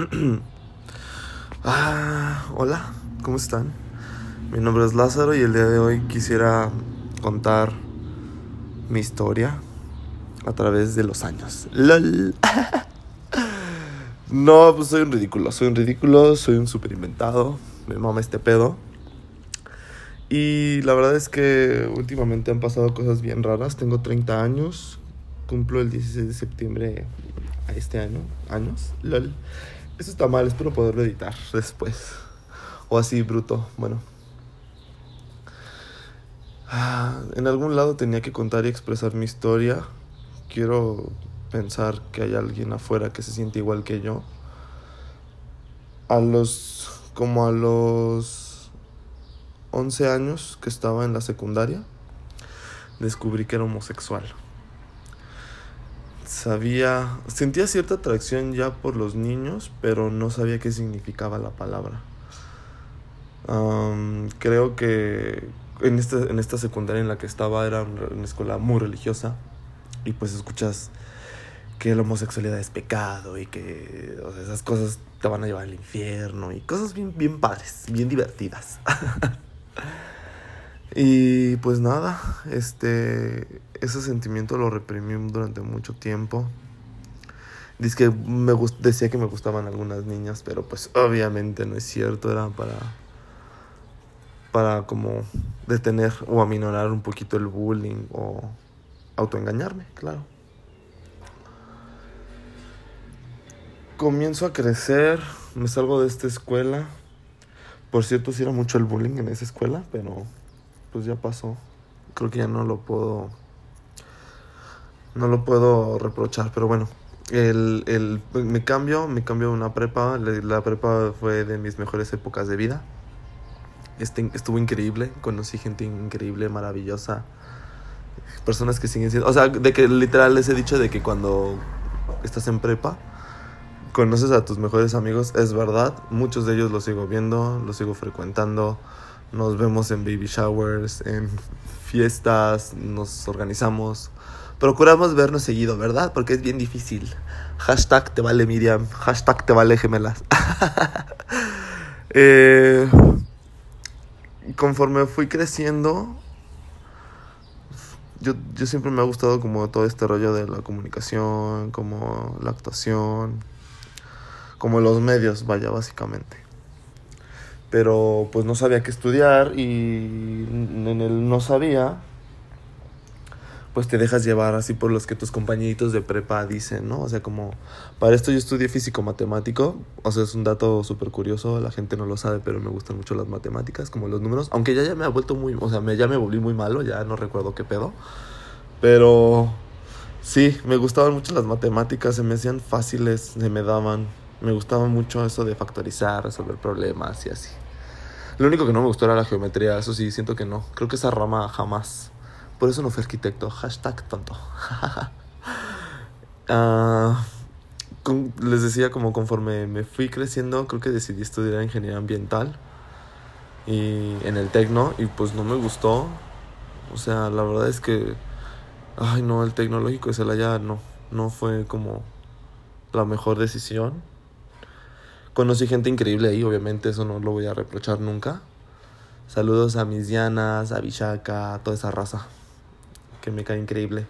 ah, hola, ¿cómo están? Mi nombre es Lázaro y el día de hoy quisiera contar mi historia a través de los años. No, pues soy un ridículo, soy un ridículo, soy un super inventado, me mama este pedo. Y la verdad es que últimamente han pasado cosas bien raras. Tengo 30 años, cumplo el 16 de septiembre a este año, años. LOL. Eso está mal, espero poderlo editar después. O así, bruto. Bueno. Ah, en algún lado tenía que contar y expresar mi historia. Quiero pensar que hay alguien afuera que se siente igual que yo. A los. como a los 11 años que estaba en la secundaria, descubrí que era homosexual sabía, sentía cierta atracción ya por los niños, pero no sabía qué significaba la palabra. creo que en esta, en esta secundaria en la que estaba era una escuela muy religiosa y pues escuchas que la homosexualidad es pecado y que esas cosas te van a llevar al infierno y cosas bien, bien padres, bien divertidas. y pues nada, este ese sentimiento lo reprimí durante mucho tiempo. Dice que me decía que me gustaban algunas niñas, pero pues obviamente no es cierto, era para para como detener o aminorar un poquito el bullying o autoengañarme, claro. Comienzo a crecer, me salgo de esta escuela. Por cierto, sí era mucho el bullying en esa escuela, pero pues ya pasó. Creo que ya no lo puedo no lo puedo reprochar, pero bueno. El, el, me cambio, me cambio una prepa. La prepa fue de mis mejores épocas de vida. Este, estuvo increíble, conocí gente increíble, maravillosa. Personas que siguen siendo... O sea, de que literal les he dicho de que cuando estás en prepa, conoces a tus mejores amigos, es verdad. Muchos de ellos los sigo viendo, los sigo frecuentando. Nos vemos en baby showers, en fiestas, nos organizamos. Procuramos vernos seguido, ¿verdad? Porque es bien difícil. Hashtag te vale Miriam. Hashtag te vale gemelas. Eh, conforme fui creciendo, yo, yo siempre me ha gustado como todo este rollo de la comunicación, como la actuación, como los medios, vaya, básicamente. Pero pues no sabía qué estudiar y en el no sabía pues te dejas llevar así por los que tus compañeritos de prepa dicen, ¿no? O sea, como para esto yo estudié físico matemático, o sea, es un dato súper curioso, la gente no lo sabe, pero me gustan mucho las matemáticas, como los números, aunque ya, ya me ha vuelto muy, o sea, me, ya me volví muy malo, ya no recuerdo qué pedo, pero sí, me gustaban mucho las matemáticas, se me hacían fáciles, se me daban, me gustaba mucho eso de factorizar, resolver problemas y así. Lo único que no me gustó era la geometría, eso sí, siento que no, creo que esa rama jamás por eso no fui arquitecto. Hashtag tonto. Ah, les decía como conforme me fui creciendo, creo que decidí estudiar ingeniería ambiental. Y en el tecno. Y pues no me gustó. O sea, la verdad es que... Ay, no, el tecnológico de Celaya no. No fue como la mejor decisión. Conocí gente increíble ahí, obviamente eso no lo voy a reprochar nunca. Saludos a mis Dianas, a Vishaka, a toda esa raza que me cae increíble.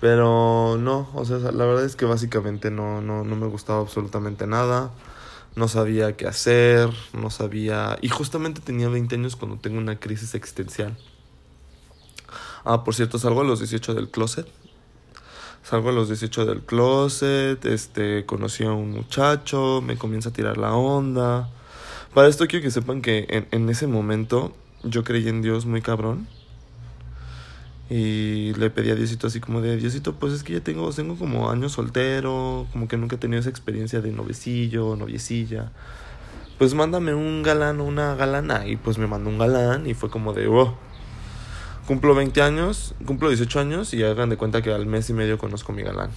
Pero no, o sea, la verdad es que básicamente no, no, no me gustaba absolutamente nada. No sabía qué hacer, no sabía... Y justamente tenía 20 años cuando tengo una crisis existencial. Ah, por cierto, salgo a los 18 del closet. Salgo a los 18 del closet, este, conocí a un muchacho, me comienza a tirar la onda. Para esto quiero que sepan que en, en ese momento yo creí en Dios muy cabrón. Y le pedí a Diosito así como de, Diosito, pues es que ya tengo, tengo como años soltero, como que nunca he tenido esa experiencia de novecillo, noviecilla. Pues mándame un galán o una galana. Y pues me mandó un galán y fue como de, oh, cumplo 20 años, cumplo 18 años y hagan de cuenta que al mes y medio conozco a mi galán.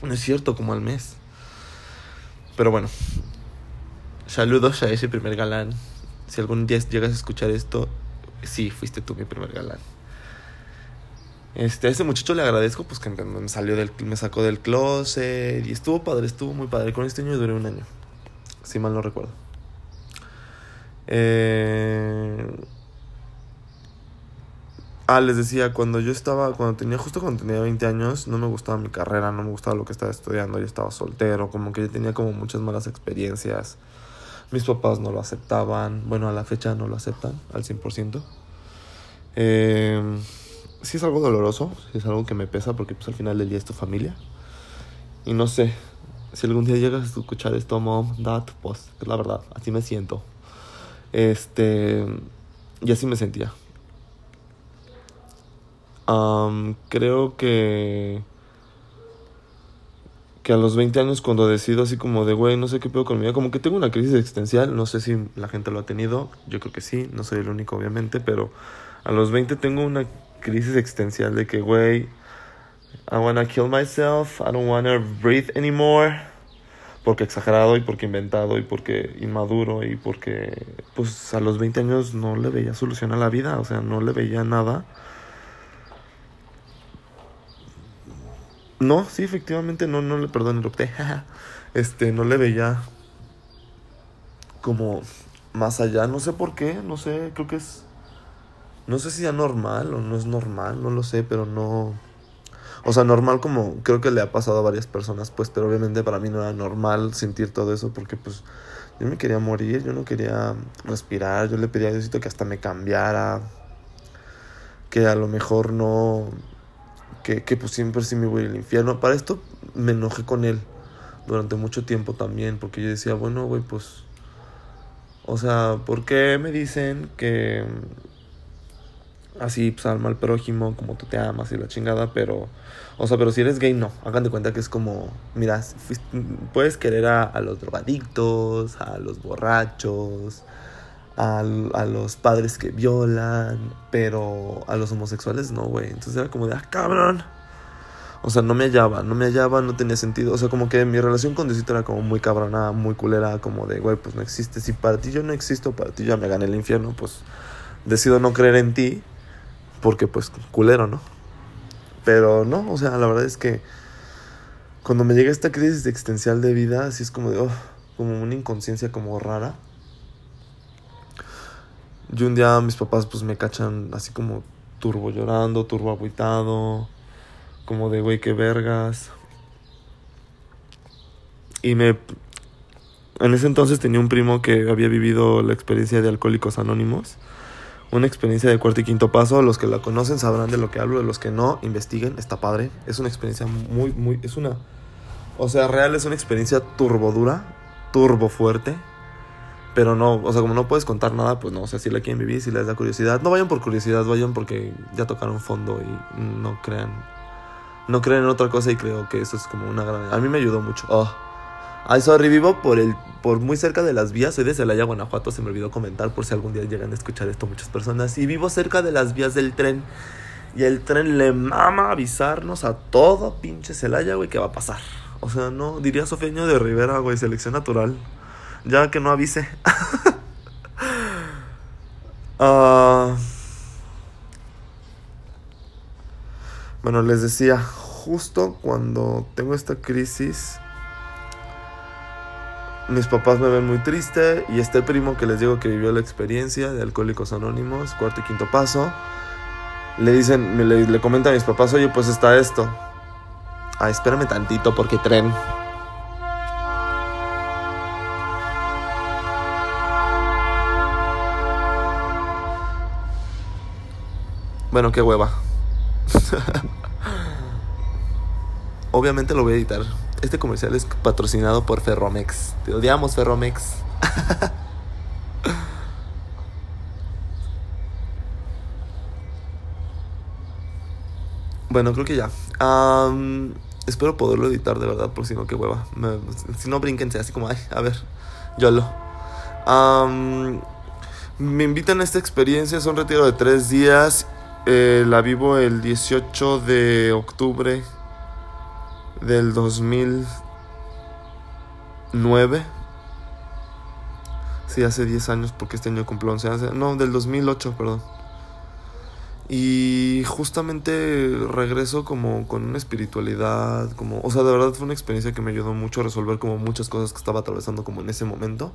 No es cierto, como al mes. Pero bueno, saludos a ese primer galán. Si algún día llegas a escuchar esto, sí, fuiste tú mi primer galán. Este, a ese muchacho le agradezco pues que me salió del, me sacó del closet y estuvo padre, estuvo muy padre. Con este niño duré un año, si mal no recuerdo. Eh... Ah, les decía, cuando yo estaba, cuando tenía, justo cuando tenía 20 años, no me gustaba mi carrera, no me gustaba lo que estaba estudiando, yo estaba soltero, como que yo tenía como muchas malas experiencias. Mis papás no lo aceptaban, bueno, a la fecha no lo aceptan al 100%. Eh, sí es algo doloroso, sí es algo que me pesa porque pues al final del día es tu familia. Y no sé, si algún día llegas a escuchar esto, mom, dad, pues es la verdad, así me siento. Este, y así me sentía creo que que a los 20 años cuando decido así como de, güey, no sé qué pedo con mi vida, como que tengo una crisis existencial, no sé si la gente lo ha tenido, yo creo que sí, no soy el único obviamente, pero a los 20 tengo una crisis existencial de que, güey, I wanna kill myself, I don't wanna breathe anymore, porque exagerado y porque inventado y porque inmaduro y porque, pues a los 20 años no le veía solución a la vida, o sea, no le veía nada No, sí, efectivamente, no, no le, perdón, erupté. este, no le veía como más allá, no sé por qué, no sé, creo que es, no sé si es normal o no es normal, no lo sé, pero no, o sea, normal como creo que le ha pasado a varias personas, pues, pero obviamente para mí no era normal sentir todo eso porque pues yo me quería morir, yo no quería respirar, yo le pedía a Diosito que hasta me cambiara, que a lo mejor no que, que pues siempre sí me voy al infierno. Para esto me enojé con él durante mucho tiempo también, porque yo decía, bueno, güey, pues, o sea, ¿por qué me dicen que así, pues, al mal prójimo, como tú te amas y la chingada, pero, o sea, pero si eres gay, no, hagan de cuenta que es como, mira, puedes querer a, a los drogadictos, a los borrachos, a, los padres que violan, pero a los homosexuales no, güey. Entonces era como de, ah, cabrón. O sea, no me hallaba, no me hallaba, no tenía sentido. O sea, como que mi relación con Diosito era como muy cabrona, muy culera, como de, güey, pues no existe. Si para ti yo no existo, para ti ya me gané el infierno, pues decido no creer en ti, porque pues culero, ¿no? Pero no, o sea, la verdad es que cuando me llega esta crisis existencial de vida, así es como de, oh, como una inconsciencia como rara. Y un día mis papás pues me cachan así como turbo llorando, turbo aguitado, como de güey que vergas. Y me... En ese entonces tenía un primo que había vivido la experiencia de Alcohólicos Anónimos. Una experiencia de cuarto y quinto paso. Los que la conocen sabrán de lo que hablo, de los que no, investiguen, está padre. Es una experiencia muy, muy... Es una... O sea, real es una experiencia turbo dura, turbo fuerte pero no, o sea, como no puedes contar nada, pues no, o sea, si la quieren vivir, si les da curiosidad, no vayan por curiosidad, vayan porque ya tocaron fondo y no crean, no crean en otra cosa y creo que eso es como una gran... A mí me ayudó mucho. Oh. Ay, sorry, vivo por el, por muy cerca de las vías, soy de Celaya, Guanajuato, se me olvidó comentar por si algún día llegan a escuchar esto muchas personas, y vivo cerca de las vías del tren. Y el tren le mama avisarnos a todo pinche Celaya, güey, que va a pasar. O sea, no, diría Sofeño de Rivera, güey, selección natural. Ya que no avise. Ah, bueno, les decía, justo cuando tengo esta crisis, mis papás me ven muy triste y este primo que les digo que vivió la experiencia de Alcohólicos Anónimos, cuarto y quinto paso, le dicen, le, le comentan a mis papás, oye, pues está esto. Ah, espérame tantito porque tren. Bueno, qué hueva. Obviamente lo voy a editar. Este comercial es patrocinado por Ferromex. Te odiamos, Ferromex. bueno, creo que ya. espero poderlo editar de verdad, por si no, qué hueva. si no, brínquense así como, ay, a ver, yo lo. me invitan a esta experiencia, es un retiro de tres días eh, la vivo el 18 de octubre del 2009. Sí, hace 10 años porque este año cumple 11 años. No, del 2008, perdón. Y justamente regreso como con una espiritualidad, como, o sea, de verdad fue una experiencia que me ayudó mucho a resolver como muchas cosas que estaba atravesando como en ese momento.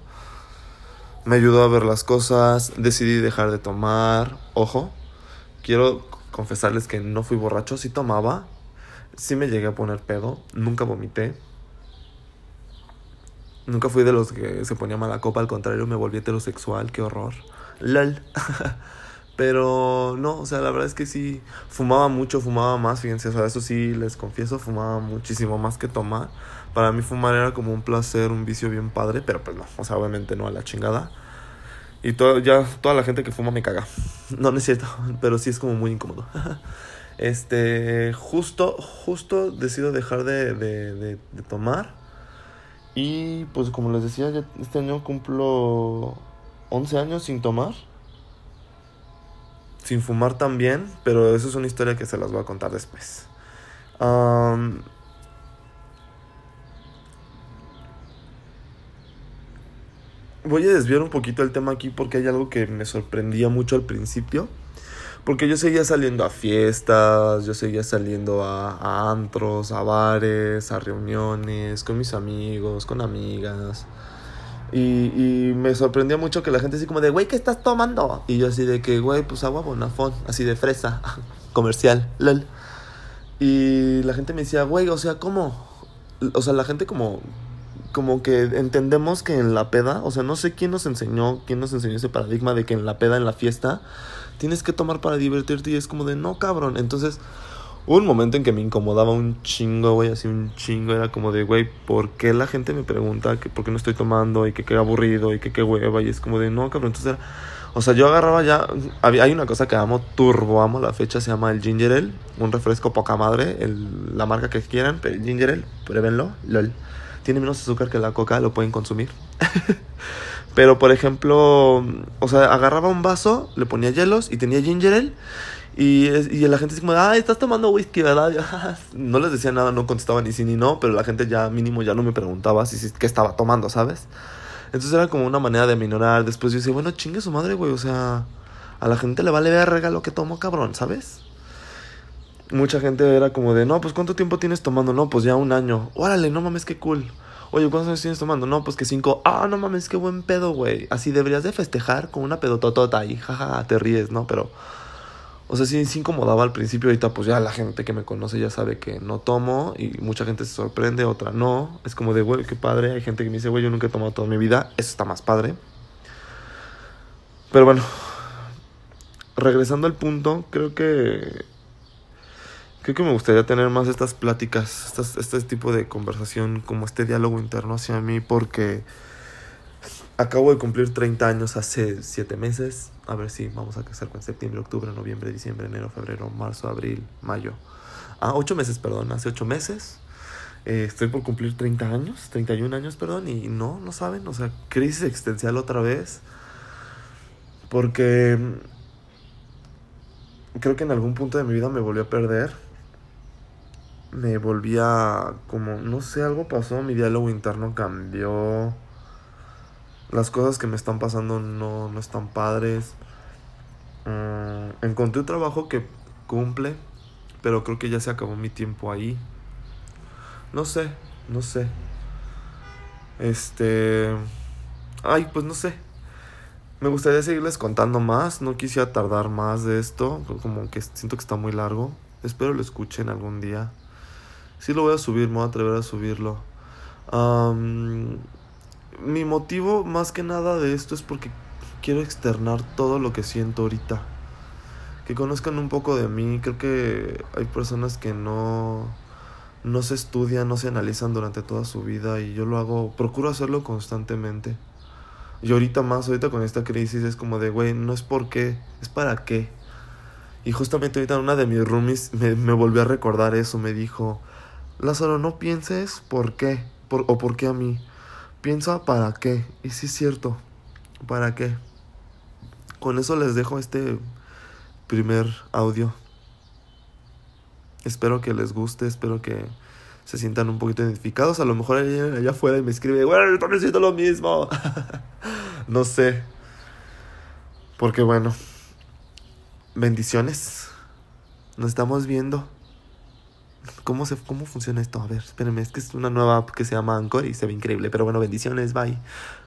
Me ayudó a ver las cosas, decidí dejar de tomar, ojo, quiero confesarles que no fui borracho, sí tomaba, sí me llegué a poner pedo, nunca vomité. Nunca fui de los que se ponía mala copa, al contrario, me volví heterosexual, qué horror. LOL. Pero no, o sea, la verdad es que sí, fumaba mucho, fumaba más, fíjense, o sea, eso sí les confieso, fumaba muchísimo más que tomar. Para mí fumar era como un placer, un vicio bien padre, pero pues no, o sea, obviamente no a la chingada. Y todo, ya toda la gente que fuma me caga. No, no es cierto, pero sí es como muy incómodo. Este, justo, justo decido dejar de, de, de, tomar. Y pues como les decía, ya este año cumplo 11 años sin tomar sin fumar también, pero eso es una historia que se las voy a contar después. Voy a desviar un poquito el tema aquí porque hay algo que me sorprendía mucho al principio. Porque yo seguía saliendo a fiestas, yo seguía saliendo a, a antros, a bares, a reuniones, con mis amigos, con amigas. Y, y me sorprendía mucho que la gente así como de, güey, ¿qué estás tomando? Y yo así de que, güey, pues agua bonafón, así de fresa, comercial, lol. Y la gente me decía, güey, o sea, ¿cómo? O sea, la gente como, como que entendemos que en la peda, o sea, no sé quién nos enseñó, quién nos enseñó ese paradigma de que en la peda, en la fiesta, tienes que tomar para divertirte y es como de, no, cabrón. Entonces, Hubo un momento en que me incomodaba un chingo, güey, así un chingo. Era como de, güey, ¿por qué la gente me pregunta que por qué no estoy tomando y que qué aburrido y que qué hueva? Y es como de, no, cabrón. Entonces era, o sea, yo agarraba ya. Hay una cosa que amo, turbo amo la fecha, se llama el Ginger Ale, un refresco poca madre, el, la marca que quieran, pero el Ginger Ale, pruébenlo, lol. Tiene menos azúcar que la coca, lo pueden consumir. pero por ejemplo, o sea, agarraba un vaso, le ponía hielos y tenía Ginger Ale y, y la gente es como, ah, estás tomando whisky, ¿verdad? no les decía nada, no contestaba ni sí ni no, pero la gente ya mínimo ya no me preguntaba si, si qué estaba tomando, ¿sabes? Entonces era como una manera de minorar. Después yo decía, bueno, chingue su madre, güey, o sea, a la gente le vale verga lo que tomo, cabrón, ¿sabes? Mucha gente era como de, no, pues ¿cuánto tiempo tienes tomando? No, pues ya un año. Órale, no mames, qué cool. Oye, ¿cuántos años tienes tomando? No, pues que cinco. Ah, no mames, qué buen pedo, güey. Así deberías de festejar con una pedototota y jaja, te ríes, ¿no? Pero o sea, sí, sí incomodaba al principio, ahorita pues ya la gente que me conoce ya sabe que no tomo y mucha gente se sorprende, otra no. Es como de, güey, qué padre. Hay gente que me dice, güey, yo nunca he tomado toda mi vida. Eso está más padre. Pero bueno, regresando al punto, creo que... Creo que me gustaría tener más estas pláticas, estas, este tipo de conversación, como este diálogo interno hacia mí, porque acabo de cumplir 30 años hace 7 meses a ver si vamos a casar con septiembre, octubre, noviembre, diciembre, enero, febrero, marzo, abril, mayo. Ah, ocho meses, perdón, hace ocho meses. Eh, estoy por cumplir 30 años, 31 años, perdón, y no, no saben, o sea, crisis existencial otra vez. Porque creo que en algún punto de mi vida me volví a perder. Me volví a, como, no sé, algo pasó, mi diálogo interno cambió las cosas que me están pasando no, no están padres. Mm, encontré un trabajo que cumple, pero creo que ya se acabó mi tiempo ahí. No sé, no sé. Este... Ay, pues no sé. Me gustaría seguirles contando más. No quisiera tardar más de esto. Como que siento que está muy largo. Espero lo escuchen algún día. Sí lo voy a subir, me voy a atrever a subirlo. Um, mi motivo más que nada de esto es porque quiero externar todo lo que siento ahorita. Que conozcan un poco de mí. Creo que hay personas que no, no se estudian, no se analizan durante toda su vida y yo lo hago, procuro hacerlo constantemente. Y ahorita más, ahorita con esta crisis es como de, güey, no es por qué, es para qué. Y justamente ahorita una de mis roomies me, me volvió a recordar eso, me dijo, Lázaro, no pienses por qué, por, o por qué a mí piensa para qué. Y sí es cierto, ¿para qué? Con eso les dejo este primer audio. Espero que les guste, espero que se sientan un poquito identificados. A lo mejor allá, afuera y me escribe, bueno, yo también siento lo mismo. no sé. Porque bueno, bendiciones. Nos estamos viendo. ¿Cómo, se, ¿Cómo funciona esto? A ver, espérenme, es que es una nueva app que se llama Anchor y se ve increíble. Pero bueno, bendiciones, bye.